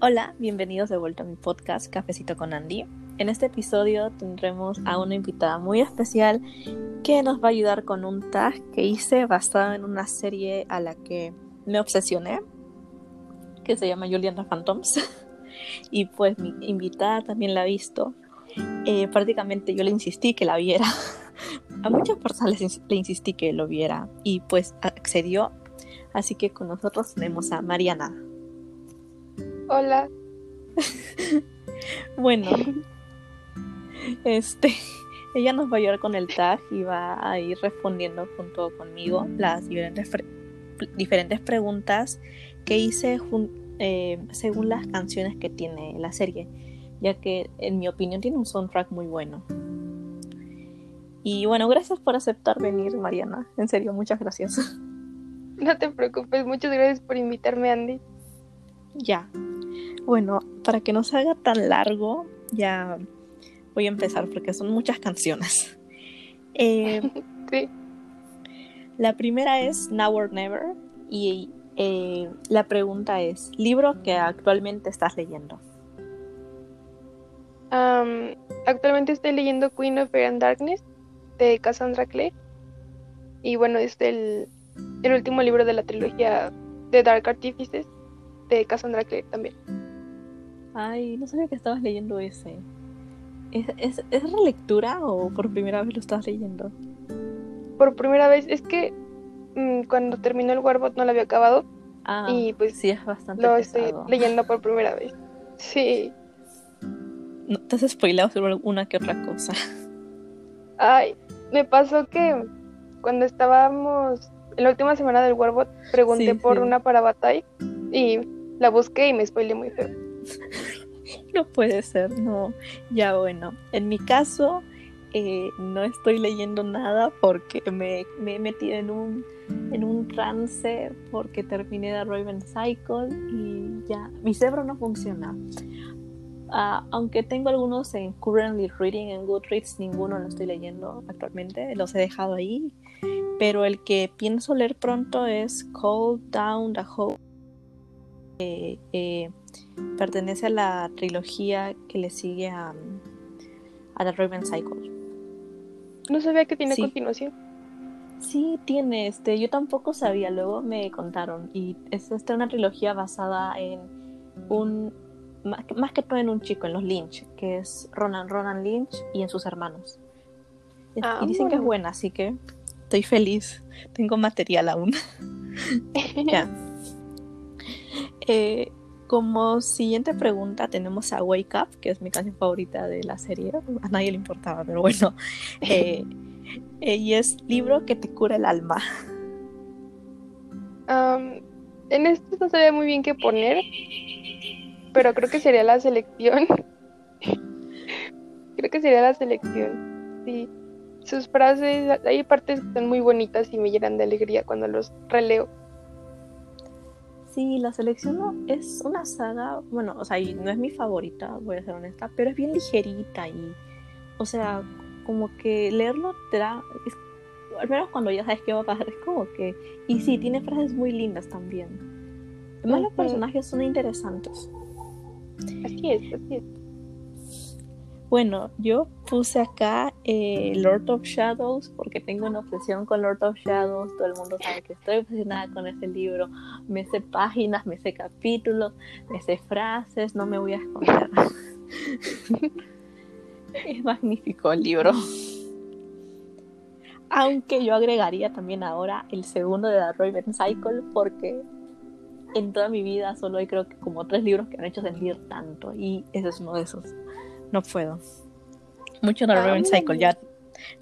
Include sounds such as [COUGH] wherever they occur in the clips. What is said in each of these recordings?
Hola, bienvenidos de vuelta a mi podcast Cafecito con Andy. En este episodio tendremos a una invitada muy especial que nos va a ayudar con un tag que hice basado en una serie a la que me obsesioné, que se llama Juliana Phantoms. [LAUGHS] y pues mi invitada también la ha visto. Eh, prácticamente yo le insistí que la viera. [LAUGHS] a muchas personas le insistí que lo viera y pues accedió. Así que con nosotros tenemos a Mariana. Hola. [LAUGHS] bueno, este, [LAUGHS] ella nos va a ayudar con el tag y va a ir respondiendo junto conmigo las diferentes, diferentes preguntas que hice eh, según las canciones que tiene la serie, ya que en mi opinión tiene un soundtrack muy bueno. Y bueno, gracias por aceptar venir, Mariana. En serio, muchas gracias. [LAUGHS] No te preocupes, muchas gracias por invitarme, Andy. Ya, bueno, para que no se haga tan largo, ya voy a empezar porque son muchas canciones. [LAUGHS] Eh, [LAUGHS] sí. La primera es Now or Never y eh, la pregunta es, ¿libro que actualmente estás leyendo? actualmente estoy leyendo Queen of Fear and Darkness de Cassandra Clare. Y bueno, es el, el último libro de la trilogía de Dark Artifices de Cassandra Clare también. Ay, no sabía que estabas leyendo ese. ¿Es, es, es relectura o por primera vez lo estás leyendo? Por primera vez, es que mm, cuando terminó el Warbot no lo había acabado. Ah, y pues sí, es bastante Lo estoy leyendo por primera vez. Sí. No te has spoilado sobre alguna que otra cosa. Ay, me pasó que cuando estábamos en la última semana del Warbot pregunté por una para Batay y la busqué y me spoilé muy feo. [LAUGHS] no puede ser, no. Ya bueno, en mi caso eh, no estoy leyendo nada porque me, he metido en un, en un trance porque terminé de Raven Cycle y ya, mi cerebro no funciona. Ah, aunque tengo algunos en Currently Reading en Goodreads, ninguno lo estoy leyendo actualmente, los he dejado ahí. Pero el que pienso leer pronto es Cold Down the Hope. Eh, eh, pertenece a la trilogía que le sigue a, a The Raven Cycle. No sabía que tiene continuación. Sí, tiene, este, yo tampoco sabía, luego me contaron. Y es esta una trilogía basada en un, más, que todo en un chico, en los Lynch, que es Ronan Ronan Lynch y en sus hermanos. Ah, y dicen que es buena, así que estoy feliz. Tengo material aún. [LAUGHS] ya. Eh, como siguiente pregunta tenemos a Wake Up, que es mi canción favorita de la serie. A nadie le importaba, pero bueno. [LAUGHS] Eh, eh, y es libro que te cura el alma. en esto no sabía muy bien qué poner, pero creo que sería la selección. [LAUGHS] creo que sería la selección. Sí. Sus frases, hay partes que son muy bonitas y me llenan de alegría cuando los releo. Sí, la selección no, es una saga, bueno, o sea, no es mi favorita, voy a ser honesta, pero es bien ligerita y, o sea, como que leerlo te da, al menos cuando ya sabes qué va a pasar, es como que, y sí, tiene frases muy lindas también. Además, los personajes son interesantes. Así es, así es. Bueno, yo puse acá eh, Lord of Shadows porque tengo una obsesión con Lord of Shadows. Todo el mundo sabe que estoy obsesionada con ese libro. Me sé páginas, me sé capítulos, me sé frases, no me voy a esconder. [LAUGHS] es magnífico el libro. Aunque yo agregaría también ahora el segundo de The Raven Cycle porque en toda mi vida solo hay creo que como tres libros que han hecho sentir tanto y ese es uno de esos. No puedo. Mucho no ah, Cycle, ya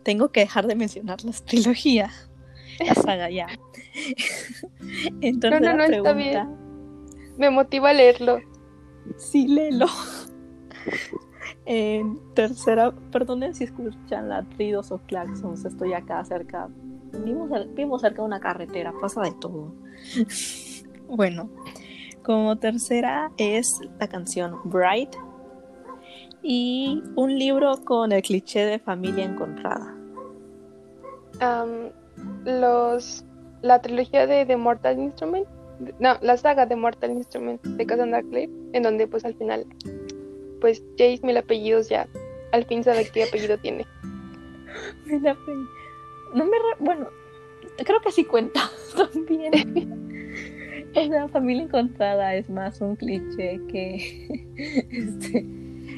tengo que dejar de mencionar las trilogías. La saga ya. [LAUGHS] Entonces no, no, Está bien. Me motiva a leerlo. Sí, léelo. [LAUGHS] En tercera, perdonen si escuchan ladridos o claxons, estoy acá cerca. Vimos, vimos cerca de una carretera, pasa de todo. [LAUGHS] bueno, como tercera es la canción Bright y un libro con el cliché de familia encontrada. los, la trilogía de The Mortal Instrument no, la saga de Mortal Instruments de Cassandra Clare, en donde pues al final, pues Jace mil apellidos ya, al fin sabe qué apellido [LAUGHS] tiene. Mil apellidos. No me... Bueno, creo que sí cuenta [LAUGHS] también. [LAUGHS] o sea, familia encontrada es más un cliché que este,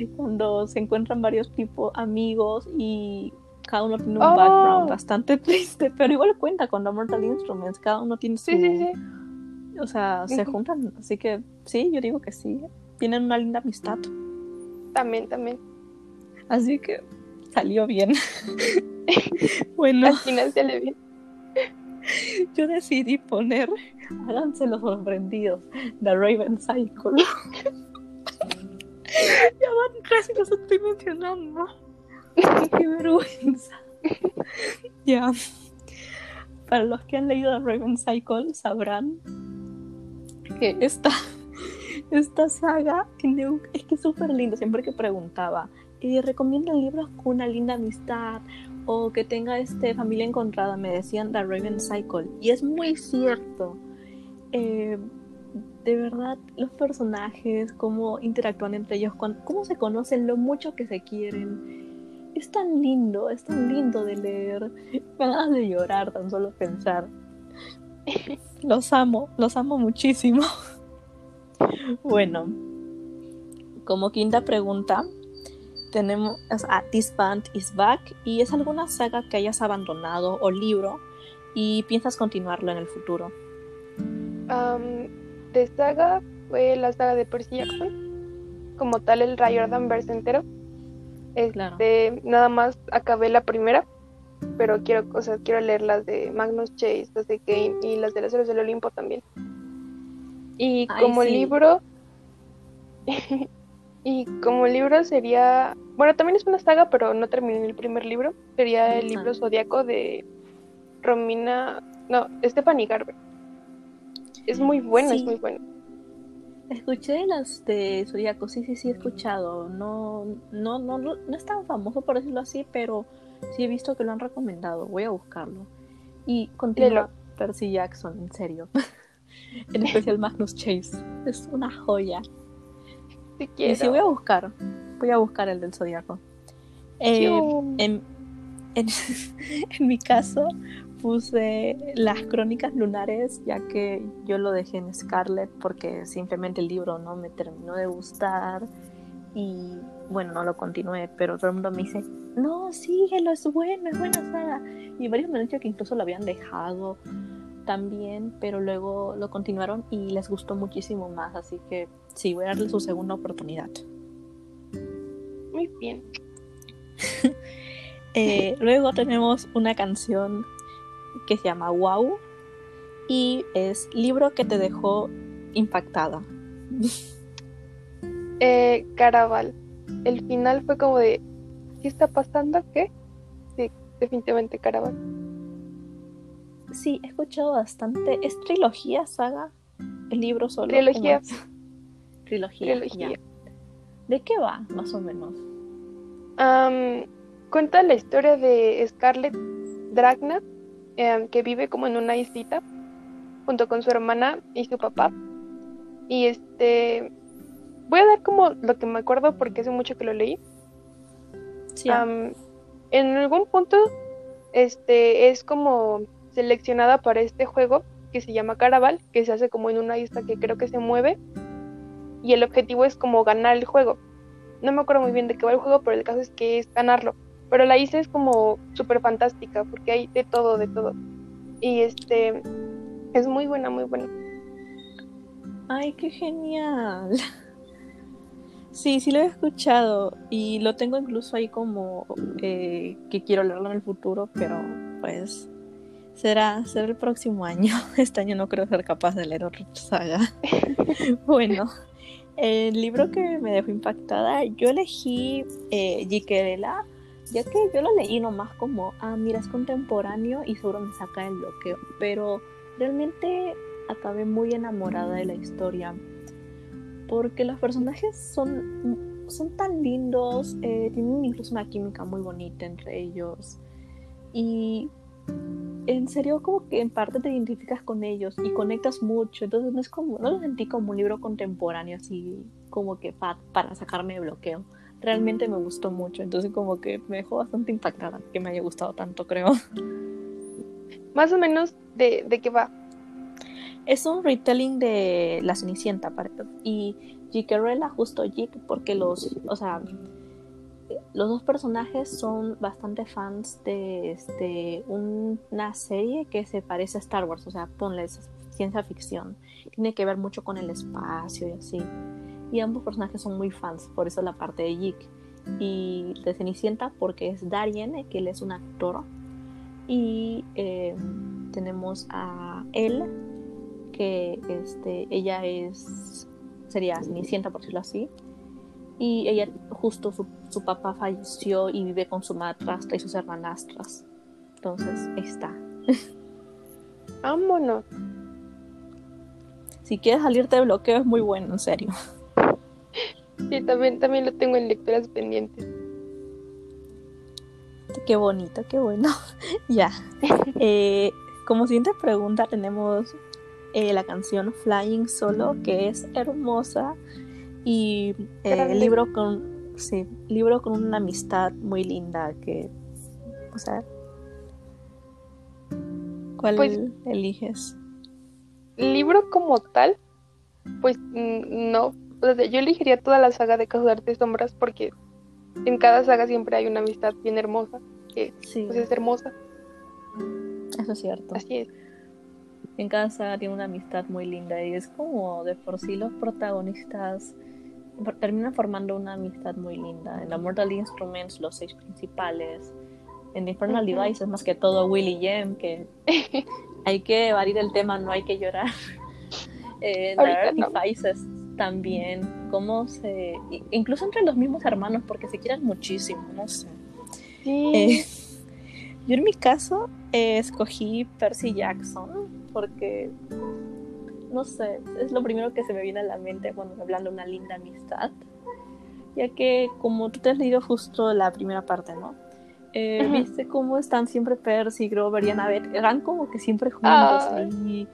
[LAUGHS] cuando se encuentran varios tipos amigos y cada uno tiene un Oh. background bastante [LAUGHS] triste, pero igual cuenta con The Mortal Instruments, cada uno tiene su... Sí, sí, sí. O sea, se juntan, así que sí, yo digo que sí, tienen una linda amistad, También, también. así que salió bien. [LAUGHS] bueno, Al final se le ve. yo decidí poner, háganse los sorprendidos, The Raven Cycle. Ya van casi los estoy mencionando. [LAUGHS] Qué vergüenza. ya. Para los que han leído The Raven Cycle sabrán que esta, esta saga es que es súper lindo. Siempre que preguntaba, eh, ¿recomiendan libros con una linda amistad? O que tenga este familia encontrada, me decían The Raven Cycle. Y es muy cierto. Eh, de verdad, los personajes, cómo interactúan entre ellos, cómo se conocen, lo mucho que se quieren. Es tan lindo, es tan lindo de leer. [LAUGHS] Me ganas de llorar tan solo pensar. [LAUGHS] Los amo, los amo muchísimo. [LAUGHS] Bueno, como quinta pregunta, tenemos a This Band is Back y es alguna saga que hayas abandonado o libro y piensas continuarlo en el futuro. De saga fue la saga de Percy Jackson. Como tal, el Riordan verse entero. Claro. Este, nada más acabé la primera, pero quiero, o sea, quiero leer las de Magnus Chase, las de Kane y las de las Héroes del Olimpo también. Y Ay, como sí. libro, [LAUGHS] y como libro sería, bueno, también es una saga, pero no terminé el primer libro. Sería el libro Zodíaco de Romina, no, Stephanie Garber. Es muy bueno, es muy bueno. Escuché las de Zodíaco, sí, sí, sí, he escuchado. No, no, no, no, no es tan famoso por decirlo así, pero sí he visto que lo han recomendado. Voy a buscarlo. Y continúa Léelo. Percy Jackson, en serio. [LAUGHS] en especial Magnus Chase. Es una joya. Y quiero. sí, voy a buscar. Voy a buscar el del Zodíaco. Eh, en, en, [LAUGHS] en mi caso, puse las crónicas lunares, ya que yo lo dejé en Scarlet porque simplemente el libro no me terminó de gustar. Y bueno, no lo continué, pero todo el mundo me dice: No, síguelo, es bueno, es buena saga. Y varios me han dicho que incluso lo habían dejado también, pero luego lo continuaron y les gustó muchísimo más. Así que sí, voy a darle su segunda oportunidad. Muy bien. [LAUGHS] Eh, luego tenemos una canción que se llama Wow y es libro que te dejó impactada. [LAUGHS] Eh, Caraval. El final fue como de, ¿qué está pasando? ¿Qué? Sí, definitivamente Caraval. Sí, he escuchado bastante. ¿Es trilogía, saga? ¿El libro solo? Trilogía. Trilogía. [LAUGHS] Trilogía. ya. ¿De qué va, más o menos? Am, cuenta la historia de Scarlett Dragna, em, que vive como en una islita junto con su hermana y su papá. Y este, voy a dar como lo que me acuerdo porque hace mucho que lo leí. Sí, Am, en algún punto, este, es como seleccionada para este juego que se llama Caraval, que se hace como en una isla que creo que se mueve. Y el objetivo es como ganar el juego. No me acuerdo muy bien de qué va el juego, pero el caso es que es ganarlo. Pero la isla es como súper fantástica, porque hay de todo, de todo. Y este, es muy buena, muy buena. Ay, qué genial. Sí, sí lo he escuchado y lo tengo incluso ahí como eh, que quiero leerlo en el futuro, pero pues será, será el próximo año. [LAUGHS] Este año no creo ser capaz de leer otra saga. [LAUGHS] bueno, el libro que me dejó impactada, yo elegí eh, ya que yo lo leí nomás como, ah, mira, es contemporáneo y seguro me saca el bloqueo, pero realmente acabé muy enamorada de la historia porque los personajes son, son tan lindos, eh, tienen incluso una química muy bonita entre ellos y en serio como que en parte te identificas con ellos y conectas mucho, entonces no es como, no lo sentí como un libro contemporáneo así como que para sacarme de bloqueo. Realmente me gustó mucho, entonces como que me dejó bastante impactada que me haya gustado tanto, creo. [LAUGHS] Más o menos de, de qué va. Es un retelling de La Cenicienta, y Jikerella justo Jik porque los, o sea, los dos personajes son bastante fans de este, una serie que se parece a Star Wars, o sea, ponle ciencia ficción. Tiene que ver mucho con el espacio y así. Y ambos personajes son muy fans, por eso la parte de Jik. Y de Cenicienta porque es Darien, que él es un actor. Y eh, tenemos a él, que este, ella es, sería Cenicienta por decirlo así y ella justo su, su, papá falleció y vive con su madrastra y sus hermanastras. Entonces, ahí está. Vámonos. Si quieres salirte de bloqueo es muy bueno, en serio. Sí, también, también lo tengo en lecturas pendientes. Qué bonito, qué bueno. [LAUGHS] ya. Eh, como siguiente pregunta tenemos eh, la canción Flying Solo, que es hermosa y el eh, libro con sí, libro con una amistad muy linda que o sea ¿cuál pues, eliges? Libro como tal pues no yo elegiría toda la saga de Casos de Sombras porque en cada saga siempre hay una amistad bien hermosa que pues, es hermosa eso es cierto así es en cada saga tiene una amistad muy linda y es como de por sí los protagonistas termina formando una amistad muy linda. En la Mortal Instruments, los seis principales. En Infernal Device es más que todo Willy Jem, que [LAUGHS] hay que evadir el tema, no hay que llorar. [LAUGHS] Eh, en Devices también, cómo se. Incluso entre los mismos hermanos, porque se quieren muchísimo, no sé. Eh, yo en mi caso eh, escogí Percy Jackson, porque no sé, es lo primero que se me viene a la mente cuando me hablan de una linda amistad. Ya que como tú te has leído justo la primera parte, ¿no? Eh, Viste cómo están siempre Percy, Grover y Annabeth, eran como que siempre juntos. y,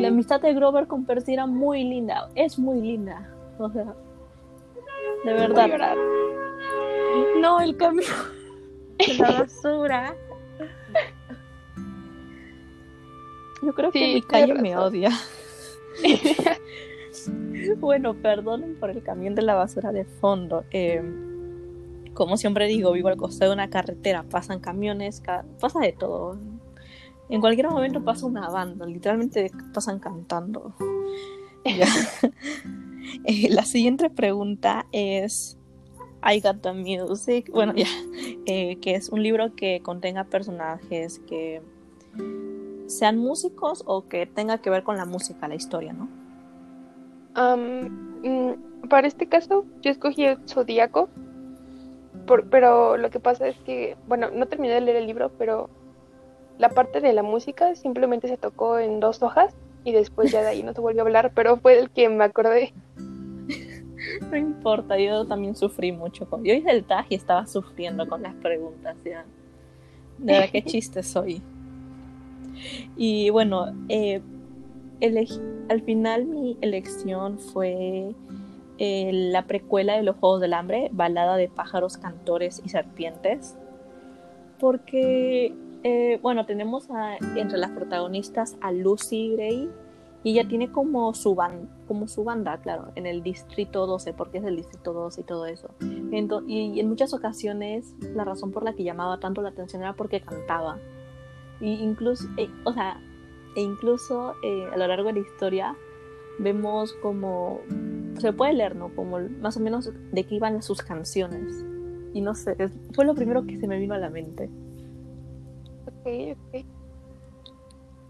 la amistad de Grover con Percy era muy linda, es muy linda. O sea, de verdad. No, el cambio de la [LAUGHS] basura. Yo creo que mi calle me odia. [LAUGHS] bueno, perdonen por el camión de la basura de fondo. Eh, como siempre digo, vivo al costado de una carretera, pasan camiones, pasa de todo. En cualquier momento pasa una banda, literalmente pasan cantando. [LAUGHS] Eh, la siguiente pregunta es I Got the Music. Bueno, ya, eh, que es un libro que contenga personajes que sean músicos o que tenga que ver con la música, la historia, ¿no? Mm, para este caso, yo escogí el Zodíaco, pero lo que pasa es que, bueno, no terminé de leer el libro, pero la parte de la música simplemente se tocó en dos hojas y después ya de ahí no se volvió a hablar, pero fue el que me acordé. [LAUGHS] No importa, yo también sufrí mucho. Con... Yo hice el tag y estaba sufriendo con las preguntas. Ya. De verdad, qué [LAUGHS] chiste soy. Y bueno, eh, al final mi elección fue eh, la precuela de los Juegos del Hambre, Balada de pájaros, cantores y serpientes. Porque, eh, bueno, tenemos entre las protagonistas a Lucy Gray y ella tiene como su, como su banda, claro, en el Distrito 12, porque es el Distrito 12 y todo eso. y en muchas ocasiones la razón por la que llamaba tanto la atención era porque cantaba incluso, eh, o sea, e incluso eh, a lo largo de la historia vemos como se puede leer, ¿no? Como más o menos de qué iban sus canciones. Y no sé, fue lo primero que se me vino a la mente. Ok, ok.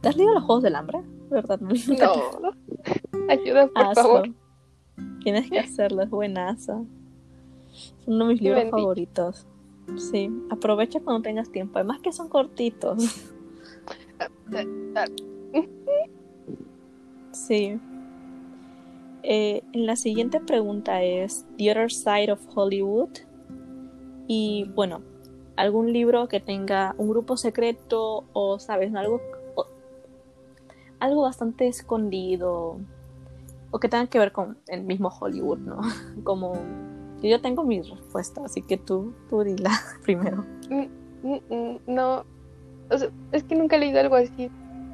¿Te has leído los Juegos del Hambre? ¿Verdad? No. Ayuda, por favor. Tienes que hacerlo, es buenaza. Es uno de mis libros favoritos. Sí, aprovecha cuando tengas tiempo. Además que son cortitos. Sí. Eh, la siguiente pregunta es The Other Side of Hollywood. Y bueno, algún libro que tenga un grupo secreto o, ¿sabes? Algo, algo bastante escondido o que tenga que ver con el mismo Hollywood, ¿no? [LAUGHS] Como yo tengo mi respuesta, así que tú, tú dila [LAUGHS] primero. Mm, mm, mm, no, es que nunca he leído algo así.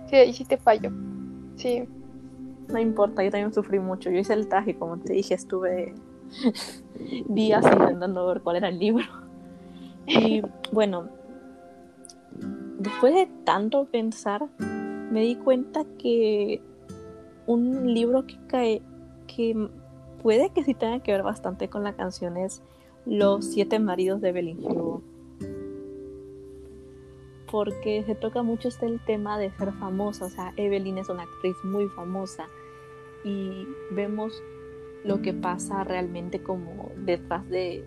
Sí, ahí sí te fallo. Sí. No importa, yo también sufrí mucho. Yo hice el traje, como te dije, estuve [LAUGHS] días intentando ver cuál era el libro. [LAUGHS] Y bueno, después de tanto pensar, me di cuenta que un libro que cae, que puede que sí tenga que ver bastante con la canción es Los siete maridos de Evelyn Hugo. Porque se toca mucho este el tema de ser famosa, o sea, Evelyn es una actriz muy famosa y vemos lo que pasa realmente como detrás de,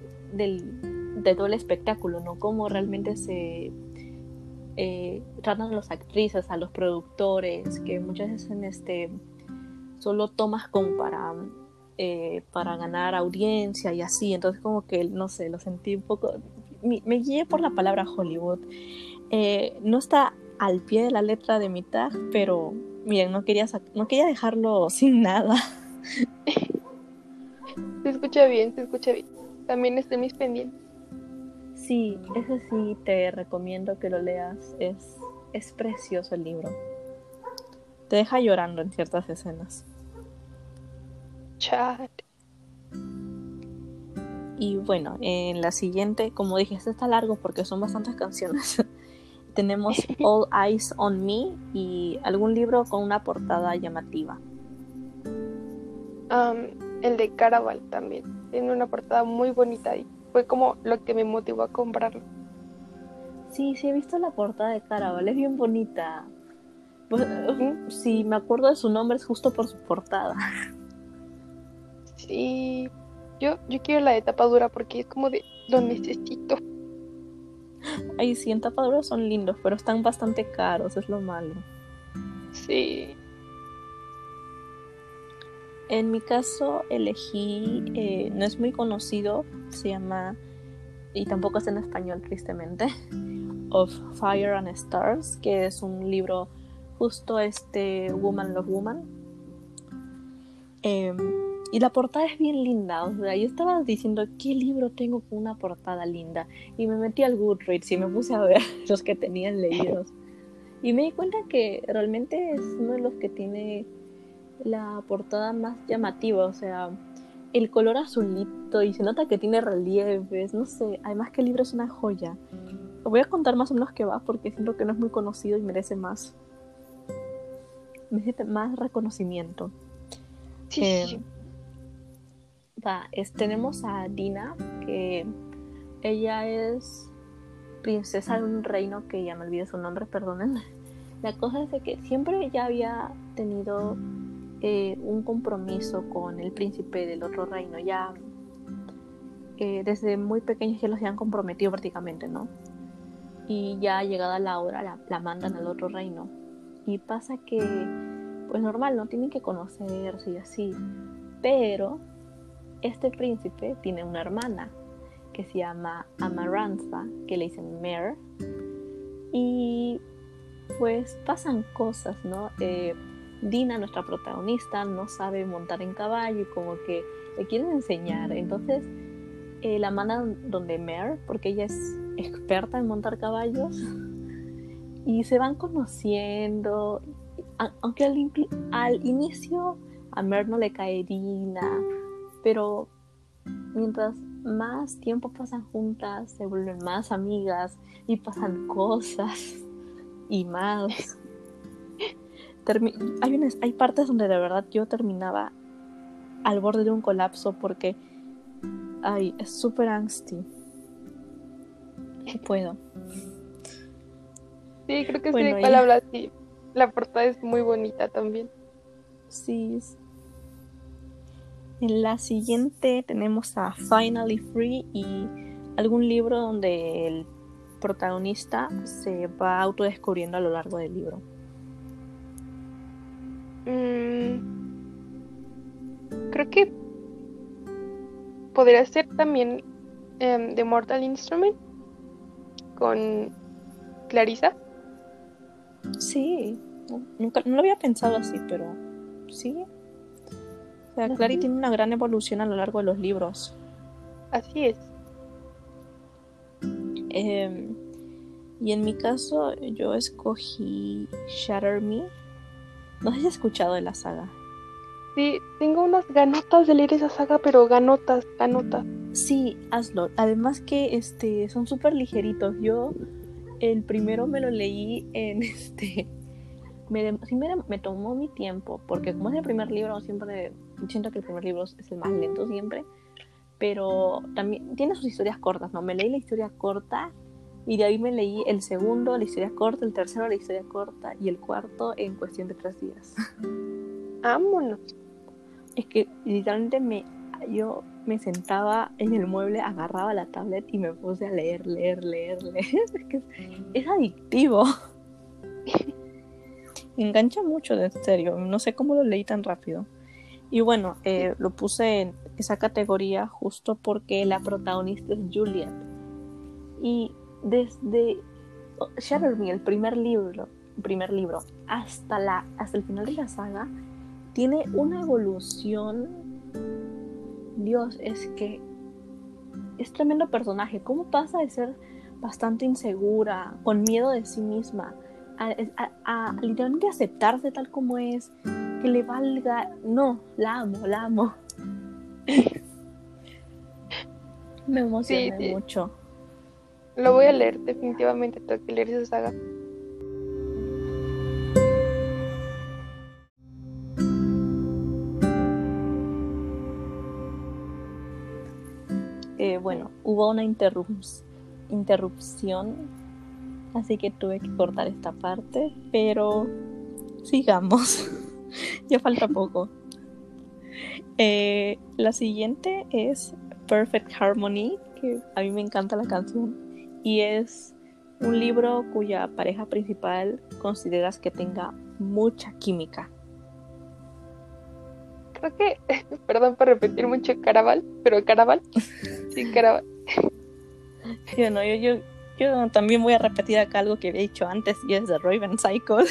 todo el espectáculo, ¿no? Cómo realmente se eh, tratan a las actrices, a los productores, que muchas veces este solo tomas como para, eh, para ganar audiencia y así, entonces como que, no sé, lo sentí un poco, me, guié por la palabra Hollywood. Eh, no está al pie de la letra de mi tag, pero miren, no quería, no quería dejarlo sin nada. Se escucha bien, se escucha bien. También estoy mis pendientes. Sí, ese sí te recomiendo que lo leas. Es, es precioso el libro. Te deja llorando en ciertas escenas. Chat. Y bueno, en la siguiente, como dije, este está largo porque son bastantes canciones. [LAUGHS] Tenemos [LAUGHS] All Eyes on Me y algún libro con una portada llamativa. el de Caraval también. Tiene una portada muy bonita ahí fue como lo que me motivó a comprarlo. Sí, sí, he visto la portada de Caraval, es bien bonita. Pues, sí, me acuerdo de su nombre, es justo por su portada. [LAUGHS] Sí, yo, yo quiero la de tapadura porque es como de lo necesito. Ay, sí, en tapadura son lindos, pero están bastante caros, es lo malo. Sí. En mi caso elegí, eh, no es muy conocido, se llama, y tampoco es en español tristemente, Of Fire and Stars, que es un libro justo este Woman Love Woman. Em, y la portada es bien linda, o sea, yo estaba diciendo, ¿qué libro tengo con una portada linda? Y me metí al Goodreads y me puse a ver [LAUGHS] los que tenían leídos. Y me di cuenta que realmente es uno de los que tiene la portada más llamativa, o sea, el color azulito y se nota que tiene relieves, no sé, además que el libro es una joya. voy a contar más o menos qué va porque siento que no es muy conocido y merece más. Merece más reconocimiento. Sí. Eh, va, tenemos a Dina, que ella es princesa de un reino que ya me olvidé su nombre, perdonen. La cosa es de que siempre ella había tenido eh, un compromiso con el príncipe del otro reino. Ya eh, desde muy pequeños ya los habían comprometido prácticamente, ¿no? Y ya llegada la hora la, la, mandan al otro reino. Y pasa que, pues normal, no tienen que conocerse y así. Pero este príncipe tiene una hermana que se llama Amarantha, que le dicen Mare. Y pues pasan cosas, ¿no? Eh, Dina, nuestra protagonista, no sabe montar en caballo y como que le quieren enseñar. Entonces eh, la mandan donde Mare, porque ella es experta en montar caballos. [LAUGHS] Y se van conociendo. Aunque al, al inicio a Mare no le cae Dina, pero mientras más tiempo pasan juntas, se vuelven más amigas y pasan cosas [LAUGHS] y más [LAUGHS] hay, hay partes donde de verdad yo terminaba al borde de un colapso porque ay, es súper angsty. No puedo. Sí, creo que sí de cuál hablas. Sí. La portada es muy bonita también. Sí. En la siguiente tenemos a Finally Free y algún libro donde el protagonista se va autodescubriendo a lo largo del libro. Mm, creo que podría ser también em, The Mortal Instrument. con Clarisa. Sí, nunca, no lo había pensado así, pero sí. O sea, Clary tiene una gran evolución a lo largo de los libros. Así es. Em, y en mi caso, yo escogí Shatter Me. No sé si has escuchado de la saga. Sí, tengo unas ganotas de leer esa saga, pero ganotas, ganotas. Sí, hazlo. Además que este son súper ligeritos. Yo el primero me lo leí en [LAUGHS] este. Me, sí me, me, tomó mi tiempo, porque como es el primer libro, siempre siento que el primer libro es el más lento siempre. Pero también tiene sus historias cortas, ¿no? Me leí la historia corta y de ahí me leí el segundo, la historia corta, el tercero, la historia corta y el cuarto en cuestión de tres días. [LAUGHS] Vámonos. Es que literalmente me, yo me sentaba en el mueble, agarraba la tablet y me puse a leer, leer, leer, [LAUGHS] leer. Es que es, adictivo. me [LAUGHS] engancha mucho, de serio. No sé cómo lo leí tan rápido. Y bueno, eh, lo puse en esa categoría justo porque la protagonista es Juliet. Y desde Shatter Me, el primer libro, primer libro, hasta, la, hasta el final de la saga, tiene una evolución. Dios, es que es tremendo personaje. ¿Cómo pasa de ser bastante insegura, con miedo de sí misma, a, literalmente aceptarse tal como es, que le valga. No, la amo, la amo. [LAUGHS] Me emociona mucho. Lo voy a leer, definitivamente tengo que leer esa saga. Eh, bueno, hubo una interrupción, así que tuve que cortar esta parte, pero sigamos, [LAUGHS] [LAUGHS] ya falta poco. Eh, la siguiente es Perfect Harmony, que a mí me encanta la canción, y es un libro cuya pareja principal consideras que tenga mucha química. Creo que, [LAUGHS] perdón por repetir mucho Caraval, pero Caraval, sí, Caraval. [LAUGHS] Yo, no, yo, yo, también voy a repetir acá algo que había dicho antes y es de Raven Cycle.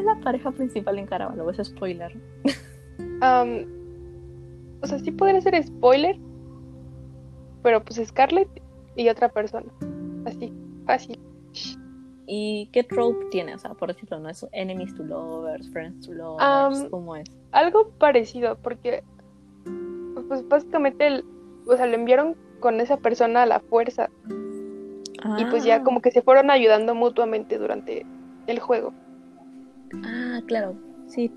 Es la pareja principal en Caraval? ¿O es spoiler? o sea, sí podría ser spoiler, pero pues Scarlett y otra persona. Así, fácil. ¿Y qué trope tiene? O sea, por decirlo, ¿no es enemies to lovers, friends to lovers? ¿Cómo es? Algo parecido, porque pues básicamente el, o sea, lo enviaron con esa persona a la fuerza. Y pues ya ah. como que se fueron ayudando mutuamente durante el juego. Ah, claro. Sí,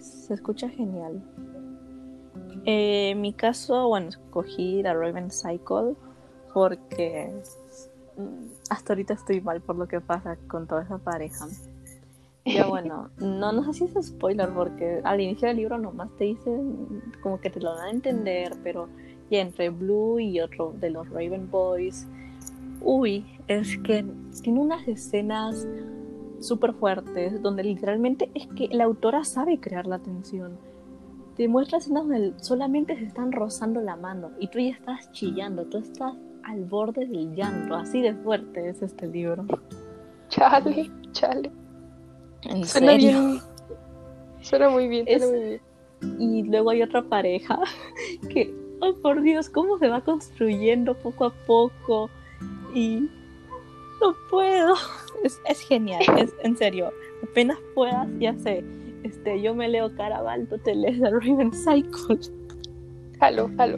se escucha genial. Eh, en mi caso, bueno, escogí la Raven Cycle porque mm, hasta ahorita estoy mal por lo que pasa con toda esa pareja. Ya [LAUGHS] bueno, no, no sé si es spoiler porque al inicio del libro nomás te dicen como que te lo dan a entender, pero ya entre Blue y otro de los Raven Boys, uy, es que tiene unas escenas súper fuertes donde literalmente es que la autora sabe crear la tensión te muestra escenas donde solamente se están rozando la mano y tú ya estás chillando, tú estás al borde del llanto, así de fuerte es este libro. Chale, chale. ¿En suena bien. Suena muy bien, suena muy bien. Y luego hay otra pareja [LAUGHS] que, oh por Dios, cómo se va construyendo poco a poco y no puedo. Es, es genial, es en serio. Apenas puedas, ya sé este, yo me leo Caraval, tú te lees The Raven Cycle. Jalo, jalo,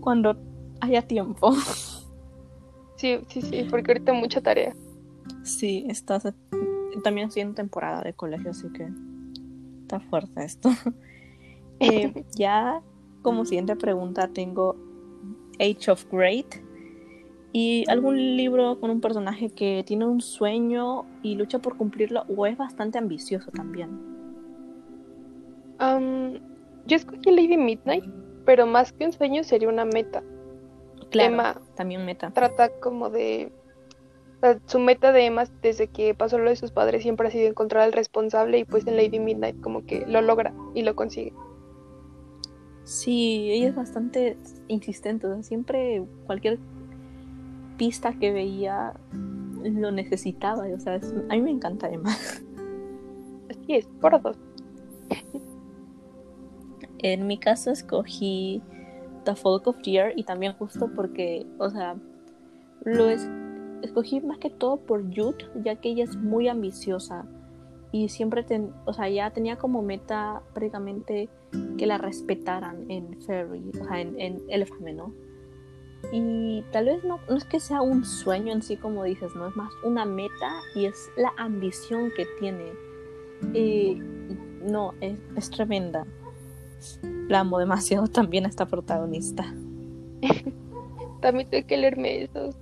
Cuando haya tiempo. Sí, sí, sí, porque ahorita mucha tarea. Sí, estás también estoy en temporada de colegio, así que está fuerte esto. [LAUGHS] Eh, ya como siguiente pregunta tengo Age of Great y algún libro con un personaje que tiene un sueño y lucha por cumplirlo o es bastante ambicioso también. yo escogí Lady Midnight, pero más que un sueño sería una meta. Claro, Emma también meta. Trata como de su meta de Emma desde que pasó lo de sus padres siempre ha sido encontrar al responsable y pues en Lady Midnight como que lo logra y lo consigue. Sí, ella es bastante insistente, o sea, siempre cualquier pista que veía lo necesitaba, o sea, a mí me encanta además. Así es, por dos. En mi caso escogí The Folk of Fear y también justo porque, o sea, lo es, escogí más que todo por Jude, ya que ella es muy ambiciosa y siempre, o sea, ya tenía como meta prácticamente que la respetaran en Ferry, o sea, en, en Elfame, ¿no? Y tal vez no, no es que sea un sueño en sí, como dices, no es más una meta y es la ambición que tiene. Y no, es, es tremenda. La amo demasiado [LAUGHS] también a esta protagonista. [LAUGHS] también tengo que leerme esos.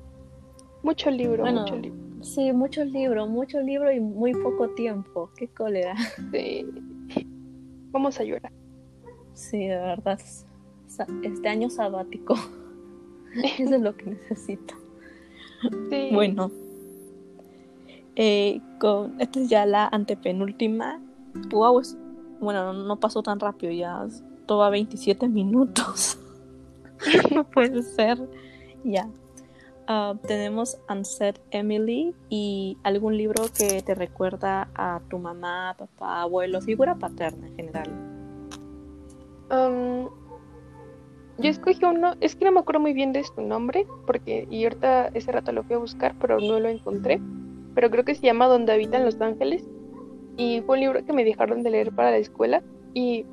Mucho libro, mucho libro. Sí, mucho libro, mucho libro y muy poco tiempo. Qué cólera. [LAUGHS] Sí. Vamos a llorar. Sí, de verdad. Este año sabático. [LAUGHS] Eso es lo que necesito. Sí. Bueno. Eh, con, esta es ya la antepenúltima. Wow, bueno, no pasó tan rápido, ya toma 27 minutos. [LAUGHS] no puede ser. Ya. Ah, tenemos Unset Emily y algún libro que te recuerda a tu mamá, papá, abuelo, figura paterna en general. Um, yo escogí uno, es que no me acuerdo muy bien de su nombre, porque y ahorita ese rato lo fui a buscar, pero no lo encontré. Pero creo que se llama Donde habitan los ángeles. Y fue un libro que me dejaron de leer para la escuela. Y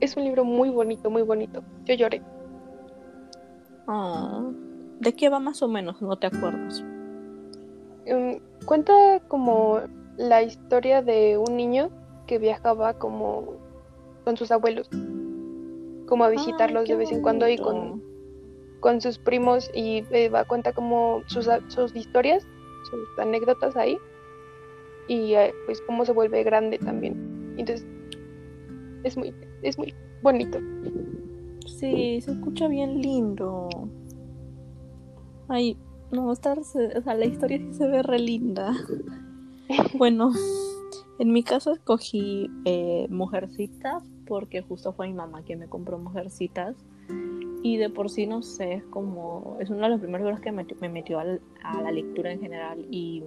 es un libro muy bonito, muy bonito. Yo lloré. Oh. ¿De qué va más o menos? No te acuerdas. Em, cuenta como la historia de un niño que viajaba como con sus abuelos, como a visitarlos de vez en cuando y con, con sus primos y eh, va a cuenta como sus, sus historias, sus anécdotas ahí y eh, pues cómo se vuelve grande también. Entonces es muy, es muy bonito. Sí, se escucha bien lindo. Ay, no, estar, o sea, la historia sí se ve re linda. [LAUGHS] bueno, en mi caso escogí eh, Mujercitas porque justo fue mi mamá quien me compró Mujercitas. Y de por sí, no sé, es como. Es uno de los primeros libros que me, me metió a la lectura en general. Y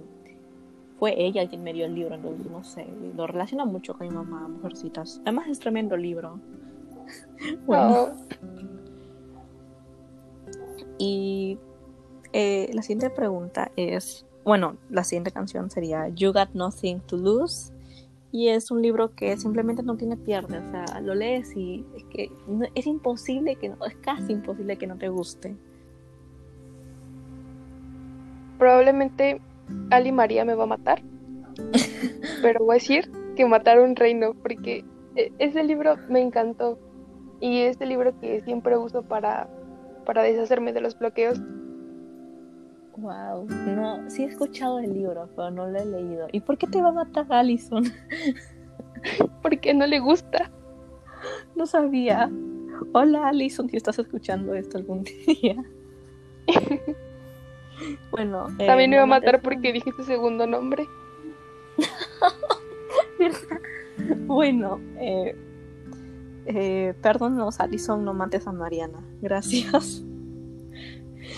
fue ella quien me dio el libro, entonces no sé. Lo relaciona mucho con mi mamá, Mujercitas. Además, es tremendo libro. [LAUGHS] bueno. Oh. Y eh, la siguiente pregunta es, bueno, la siguiente canción sería You Got Nothing to Lose. Y es un libro que simplemente no tiene pierde, o sea, lo lees y es que es imposible que no, es casi imposible que no te guste. Probablemente Ali María me va a matar, [LAUGHS] pero voy a decir que matar un reino, porque e, ese libro me encantó y es el libro que siempre uso para, para deshacerme de los bloqueos Wow, no, sí he escuchado el libro, pero no lo he leído. ¿Y por qué te va a matar Allison? [LAUGHS] Porque no le gusta. No sabía. Hola Allison, si estás escuchando esto algún [LAUGHS] día. bueno. Eh, También me iba a matar porque dije tu segundo nombre. [LAUGHS] bueno, eh, eh, perdónanos Allison, no mates a Mariana. Gracias.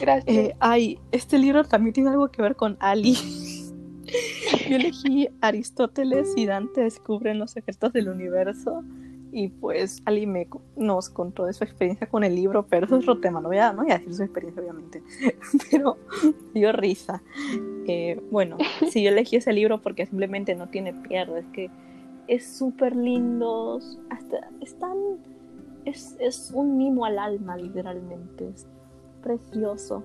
Gracias. Eh, ay, este libro también tiene algo que ver con Ali. [LAUGHS] Yo elegí Aristóteles y Dante descubren los secretos del universo. Y pues Ali me nos contó de su experiencia con el libro, pero eso es otro tema, no voy a, no decir su experiencia obviamente, [LAUGHS] pero dio risa. Eh, bueno, sí, yo elegí ese libro porque simplemente no tiene pierde, es que es súper lindo, hasta es tan, es, es un mimo al alma literalmente, precioso.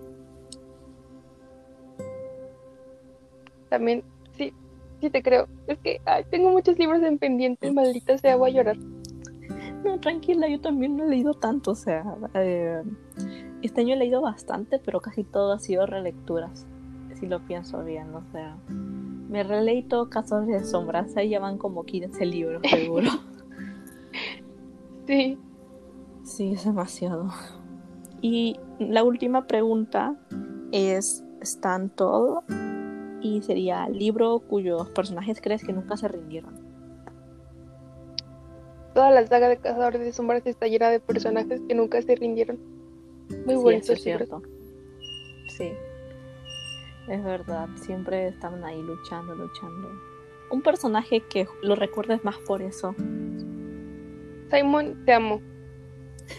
También, sí, sí te creo. Es que tengo muchos libros en pendiente, maldita sea, voy a llorar. No, tranquila, yo también no he leído tanto, o sea, eh, este año he leído bastante, pero casi todo ha sido relecturas, si lo pienso bien, o sea, me releí todo Casos de Sombras, ahí ya van como 15 libros, seguro. [LAUGHS] sí. Sí, es demasiado. Y la última pregunta es, ¿están todo? Y sería libro cuyos personajes crees que nunca se rindieron. toda la saga de Cazadores de Sombras está llena de personajes que nunca se rindieron. Muy Sí, bonito eso es cierto. Sí. Es verdad, siempre estaban ahí luchando, luchando. Un personaje que lo recuerdes más por eso. Simon, te amo.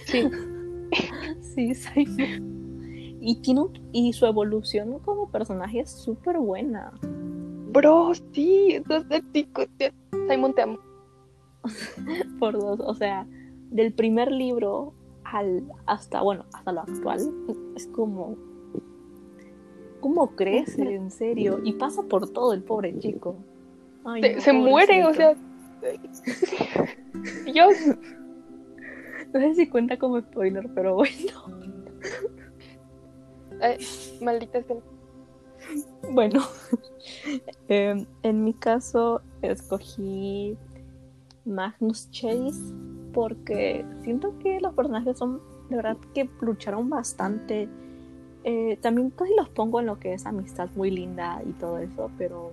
Sí, [LAUGHS] Sí, [LAUGHS] Simon. Y, tiene un- y su evolución como personaje es súper buena. bro, sí, Simon, te amo. [LAUGHS] Por dos. O sea, del primer libro al hasta, bueno, hasta lo actual, es como. ¿Cómo crece, en serio? Y pasa por todo el pobre chico. Ay, Se, no, se muere, o sea. Dios, [LAUGHS] No sé si cuenta como spoiler, pero bueno. Ay, maldita sea. Bueno, [LAUGHS] em, en mi caso escogí Magnus Chase porque siento que los personajes son de verdad que lucharon bastante. Eh, también casi los pongo en lo que es amistad muy linda y todo eso, pero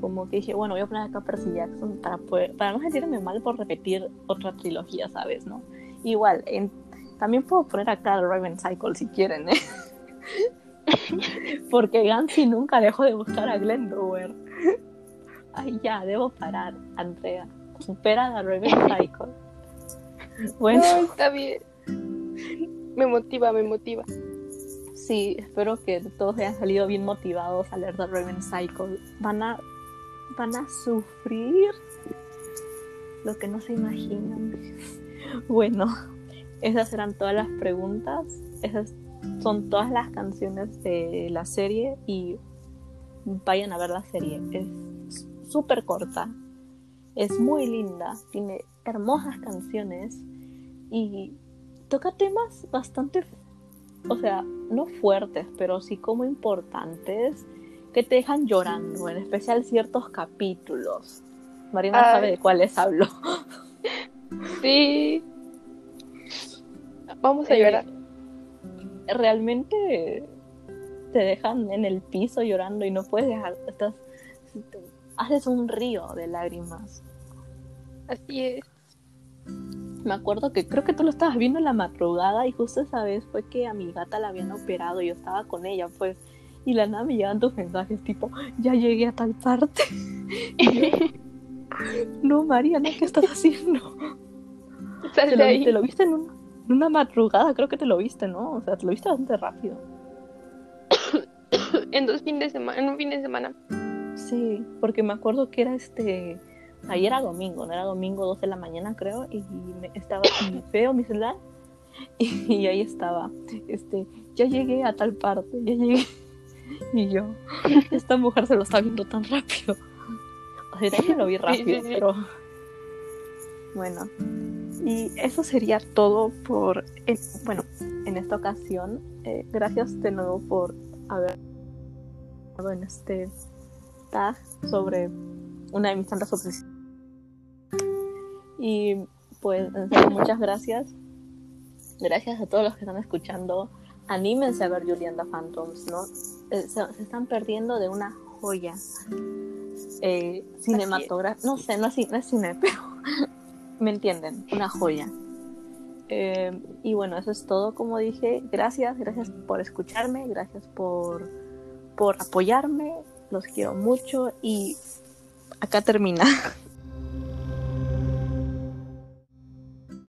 como que dije, bueno, voy a poner acá a Percy Jackson para, poder, para no sentirme mal por repetir otra trilogía, ¿sabes? ¿no? Igual, en- también puedo poner acá el Raven Cycle si quieren, ¿eh? [LAUGHS] Porque Gansy nunca dejó de buscar a Glendower. Ay, ya, debo parar, Andrea. Supera la Raven [LAUGHS] Cycle. Bueno, No, está bien. Me motiva, me motiva. sí, espero que todos hayan salido bien motivados a leer The Raven Cycle. Van a, van a sufrir lo que no se imaginan. [LAUGHS] Bueno, esas eran todas las preguntas. Esas son todas las canciones de la serie y vayan a ver la serie. Es súper corta, es muy linda, tiene hermosas canciones y toca temas bastante, o sea, no fuertes, pero sí como importantes que te dejan llorando, en especial ciertos capítulos. Mariana Ay. sabe de cuáles hablo. [LAUGHS] Sí. Vamos a Eh, llorar. realmente te dejan en el piso llorando y no puedes dejar, estás, haces un río de lágrimas. Así es. Me acuerdo que creo que tú lo estabas viendo en la madrugada y justo esa vez fue que a mi gata la habían operado y yo estaba con ella, pues, y la nada me llegan tus mensajes tipo, ya llegué a tal parte. [LAUGHS] No, Mariana, ¿qué estás haciendo? [LAUGHS] Sal Te de lo, ahí. te lo viste en, un- en una madrugada, creo que te lo viste, ¿no? O sea, te lo viste bastante rápido. [COUGHS] En dos fines de semana, en un fin de semana. Sí, porque me acuerdo que era este. Ayer era domingo, no era domingo 2 de la mañana, creo, y me estaba veo [COUGHS] mi celular y, y ahí estaba. Este, ya llegué a tal parte, ya llegué. [LAUGHS] Y yo, esta mujer se lo está viendo tan rápido. O sea, también lo vi rápido, sí, sí. pero. Bueno. Y eso sería todo por. en- bueno, en esta ocasión. Eh, gracias de nuevo por haber estado en este tag sobre una de mis tantas obsesiones. Y pues, muchas gracias. Gracias a todos los que están escuchando. Anímense a ver Julian the Phantoms, ¿no? Eh, se, se están perdiendo de una joya eh, cinematográfica. No sé, no es, no es cine, [LAUGHS] pero me entienden, una joya. Eh, y bueno, eso es todo, como dije. Gracias, gracias por escucharme, gracias por, por apoyarme. Los quiero mucho y acá termina. [LAUGHS]